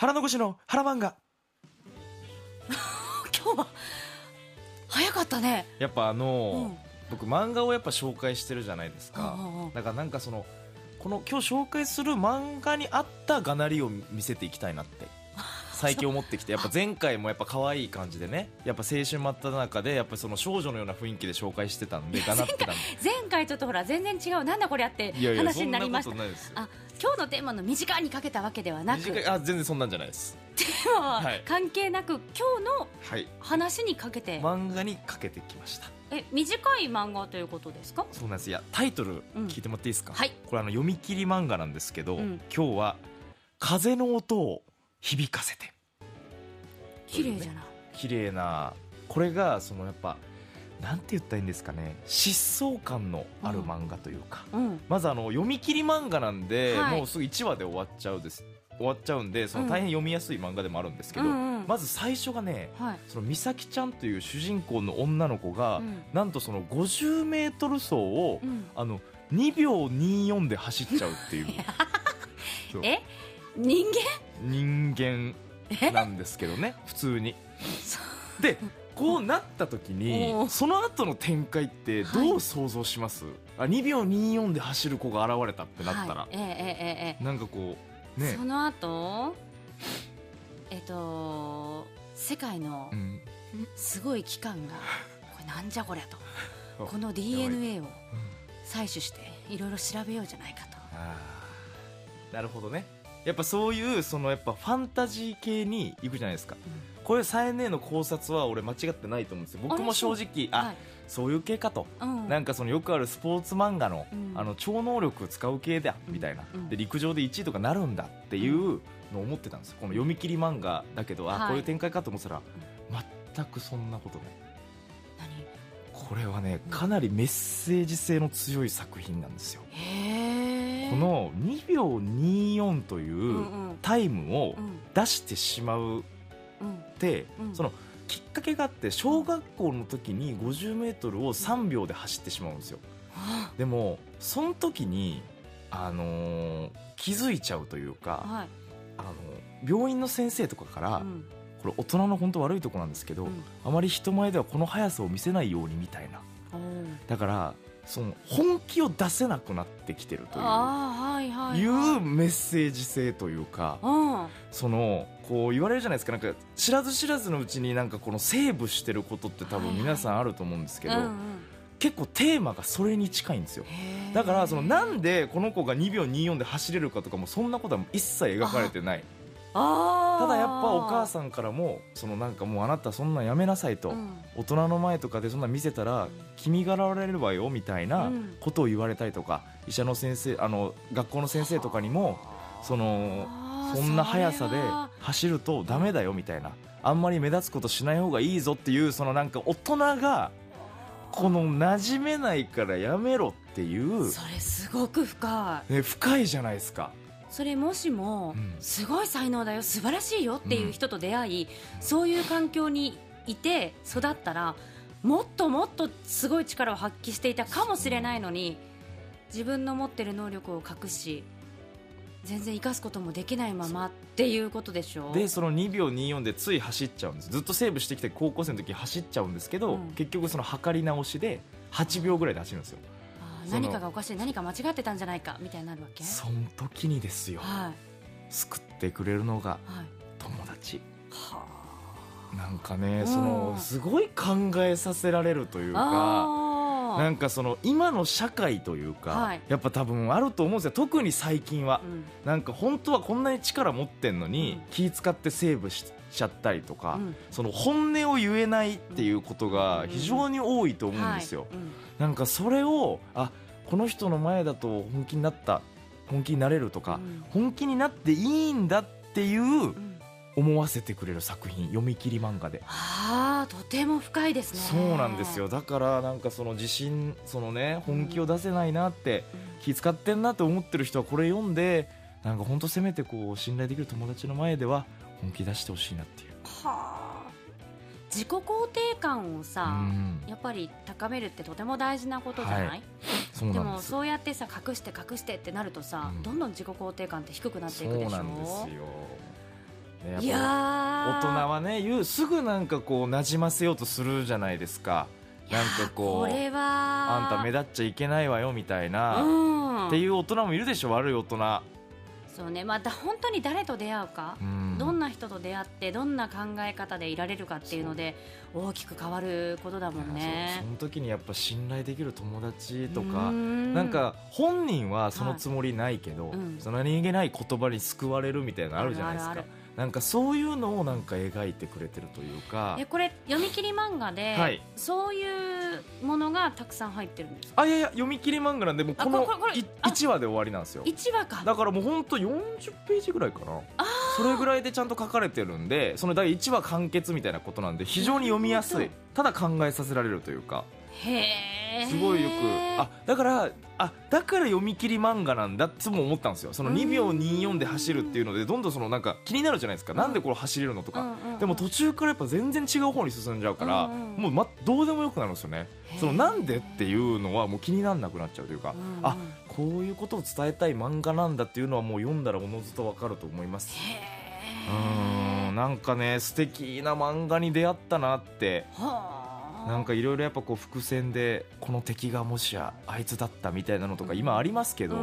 腹残しの腹漫画。今日は早かったね。やっぱあの、うん。僕漫画をやっぱ紹介してるじゃないですか、うんうんうん。だからなんかそのこの今日紹介する漫画に合ったがなりを見せていきたいなって最近思ってきてやっぱ前回もやっぱ可愛い感じでねやっぱ青春真っ只中でやっぱその少女のような雰囲気で紹介してたんでがなってたんで。前回ちょっとほら全然違うなんだこれやって話になりました。あ今日のテーマの短いにかけたわけではなく。あ全然そんなんじゃないです。テーマははい。関係なく、今日のはい。話にかけて、漫画にかけてきました。え短い漫画ということですか？そうなんです。いやタイトルうん。聞いてもらっていいですか、はい。これあの読み切り漫画なんですけど、うん。今日は風の音を響かせて。綺麗じゃない、綺麗なこれがそのやっぱなんて言ったらいいんですかね。疾走感のある漫画というか、うん。まずあの読み切り漫画なんで、はい。もうすぐ1話で終わっちゃうです。終わっちゃうんでその大変読みやすい漫画でもあるんですけど、うんうん。まず最初がねはい、その美咲ちゃんという主人公の女の子が、うん。なんとその 50m 走を、うん。あの2秒24で走っちゃうっていう。え？人間？人間えなんですけどね普通に。そでこうなった時にその後の展開ってどう想像します、あ2秒24で走る子が現れたってなったら、はい、えええええなんかこうね。えその後？えっと世界のうん。すごい機関が これなんじゃこりゃと。あこの DNA を採取していろいろ調べようじゃないかと。なるほどねやっぱそういうそのやっぱファンタジー系に行くじゃないですか。これサエネの考察は俺間違ってないと思うんですよ。僕も正直あはい。そういう系かと。うん。なんかそのよくあるスポーツ漫画の,、うん。あの超能力使う系だみたいな、うんで陸上で1位とかなるんだっていうのを思ってたんですよ。この読み切り漫画だけど、はい。あこういう展開かと思ってたら、全くそんなことない。何？これはねかなりメッセージ性の強い作品なんですよ。へえこの2秒24というタイムをうん出してしまううんって、うん。そのきっかけがあって小学校の時に 50m を3秒で走ってしまうんですよ。はでもその時に、あのー気づいちゃうというあか、はい。あの病院の先生とかから、うん。これ大人の本当悪いとこなんですけど、うん。あまり人前ではこの速さを見せないようにみたいな。だからその本気を出せなくなってきてるというはいはいはい。いうメッセージ性というかうん。そのこう言われるじゃないですか。なんか知らず知らずのうちになんかこのセーブしてることって多分皆さんあると思うんですけど、うんうん。結構テーマがそれに近いんですよ。だからそのなんでこの子が2秒24で走れるかとかもそんなことは一切描かれてないただやっぱお母さんからもそのなんかもうあなたそんなんやめなさいと、うん。大人の前とかでそんなん見せたら君がられるわよみたいなうん。ことを言われたりとか医者の先生あの学校の先生とかにもそのそんな速さで走るとダメだよみたいなあんまり目立つことしない方がいいぞっていうそのなんか大人がこの馴染めないからやめろっていう、それすごく深い。ね、深いじゃないですかそれもしも、うん。すごい才能だよ素晴らしいよっていう人と出会い、そういう環境にいて育ったらもっともっとすごい力を発揮していたかもしれないのに自分の持ってる能力を隠し全然生かすこともできないままっていうことでしょ。でその2秒24でつい走っちゃうんです。ずっとセーブしてきて高校生の時走っちゃうんですけど、うん。結局その測り直しで8秒ぐらいで走るんですよ何かがおかしい何か間違ってたんじゃないかみたいになるわけ？その時にですよ。はい。救ってくれるのがはい。友達。はなんかねうん。そのすごい考えさせられるというかあなんかその今の社会というか、はい。やっぱ多分あると思うんですよ。特に最近は。ー、うん。なんか本当はこんなに力持ってんのに、うん。気使ってセーブしちゃったりとか、うん。その本音を言えないっていうことが非常に多いと思うんですよ、はい。うん。なんかそれをあこの人の前だと本気になった本気になれるとか、うん。本気になっていいんだっていううん思わせてくれる作品読み切り漫画で。ああとても深いですね。そうなんですよ。だからなんかその自信そのね本気を出せないなって気使ってんなって思ってる人はこれ読んでなんか本当せめてこう信頼できる友達の前では本気出してほしいなっていう。はあ。自己肯定感をさ、うん。やっぱり高めるってとても大事なことじゃない、はい。でです。もそうやってさ隠して隠してってなるとさ、うん。どんどん自己肯定感って低くなっていくでしょ？そうなんですよね。大人はね言うすぐなんかこう馴染ませようとするじゃないですか。なんかこうこあんた目立っちゃいけないわよみたいな、うん。っていう大人もいるでしょ悪い大人、そうね。また本当に誰と出会うか、うん。どんな人と出会ってどんな考え方でいられるかっていうので大きく変わることだもんね。その時にやっぱ信頼できる友達とうかん。なんか本人はそのつもりないけど、はいうん。その何気ない言葉に救われるみたいなのあるじゃないですか。あるあるなんかそういうのをなんか描いてくれてるというか。えこれ読み切り漫画で、はい。そういうものがたくさん入ってるんですか？あいやいや読み切り漫画なんでもうこのあこれこれいあ。1話で終わりなんですよ。1話か。だからもう本当40ページぐらいかな。あそれぐらいでちゃんと書かれてるんでその第1話完結みたいなことなんで非常に読みやすなるいただ考えさせられるというか。へえすごいよく。あだからあだから読み切り漫画なんだっても思ったんですよ。その2秒24で走るっていうのでどんどんそのなんか気になるじゃないですか、なんでこれ走れるのとか、でも途中からやっぱ全然違う方に進んじゃうから、うんうんもう、ま、どうでもよくなるんですよね。そのなんでっていうのはもう気にならなくなっちゃうというか、うんうん。あこういうことを伝えたい漫画なんだっていうのはもう読んだらおのずとわかると思います。うんなんかね素敵な漫画に出会ったなって。えはあなんかいろいろやっぱこう伏線でこの敵がもしやあいつだったみたいなのとか今ありますけど、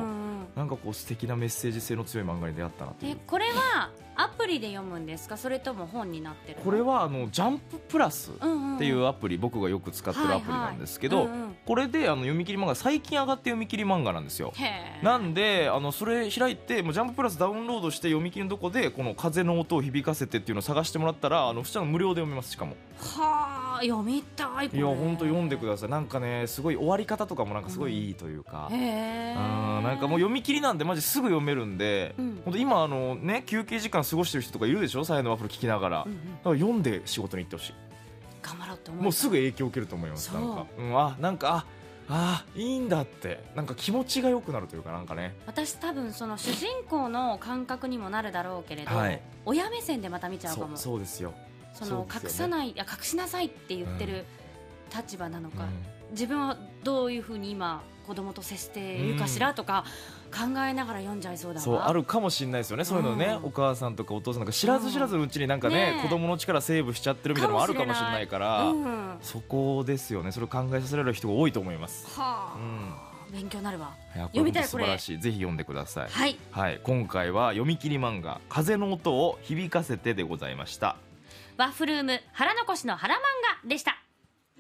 なんかこう素敵なメッセージ性の強い漫画に出会ったなっていう。えこれはアプリで読むんですか？それとも本になってるの？これはあのジャンププラスうんうん。っていうアプリ僕がよく使ってるアプリなんですけど、はいはいうんうんこれであの読み切り漫画最近上がって読み切り漫画なんですよ。へえ。なんであのそれ開いてもうジャンププラスダウンロードして読み切りのとこでこの風の音を響かせてっていうのを探してもらったらあの普通の無料で読めますしかも。はあ読みたいいや本当読んでくだださい。なんかねすごい終わり方とかもなんかすごいいいというか、うんなんかもう読み切りなんでマジすぐ読めるんで、うん。本当今あのね休憩時間過ごしてる人とかいるでしょ？サイのワッフル聞きながら、うんうん。だから読んで仕事に行ってほしい。頑張ろうって思うもうすぐ影響を受けると思いますなんか、うん、あなんかああいいんだって。なんか気持ちが良くなるというかなんかね。私多分その主人公の感覚にもなるだろうけれど、はい。親目線でまた見ちゃうそうかもそうですよその隠さないいや隠しなさいって言ってる立場なのか、うん。自分はどういうふうに今子供と接しているかしらとか考えながら読んじゃいそうだわ。そうあるかもしれないですよねそういうのね、うんお母さんとかお父さんとか知らず知らずのうちになんかね,、ねえ子供の力セーブしちゃってるみたいなのもあるかもしれないからうん。はそこですよね。それを考えさせられる人が多いと思います。あ、うん。勉強になるわ。読みたい素晴らしい。ぜひ読んでください。はい。はい、今回は読み切り漫画「風の音を響かせて」でございましたワッフルーム腹残しの腹漫画でした。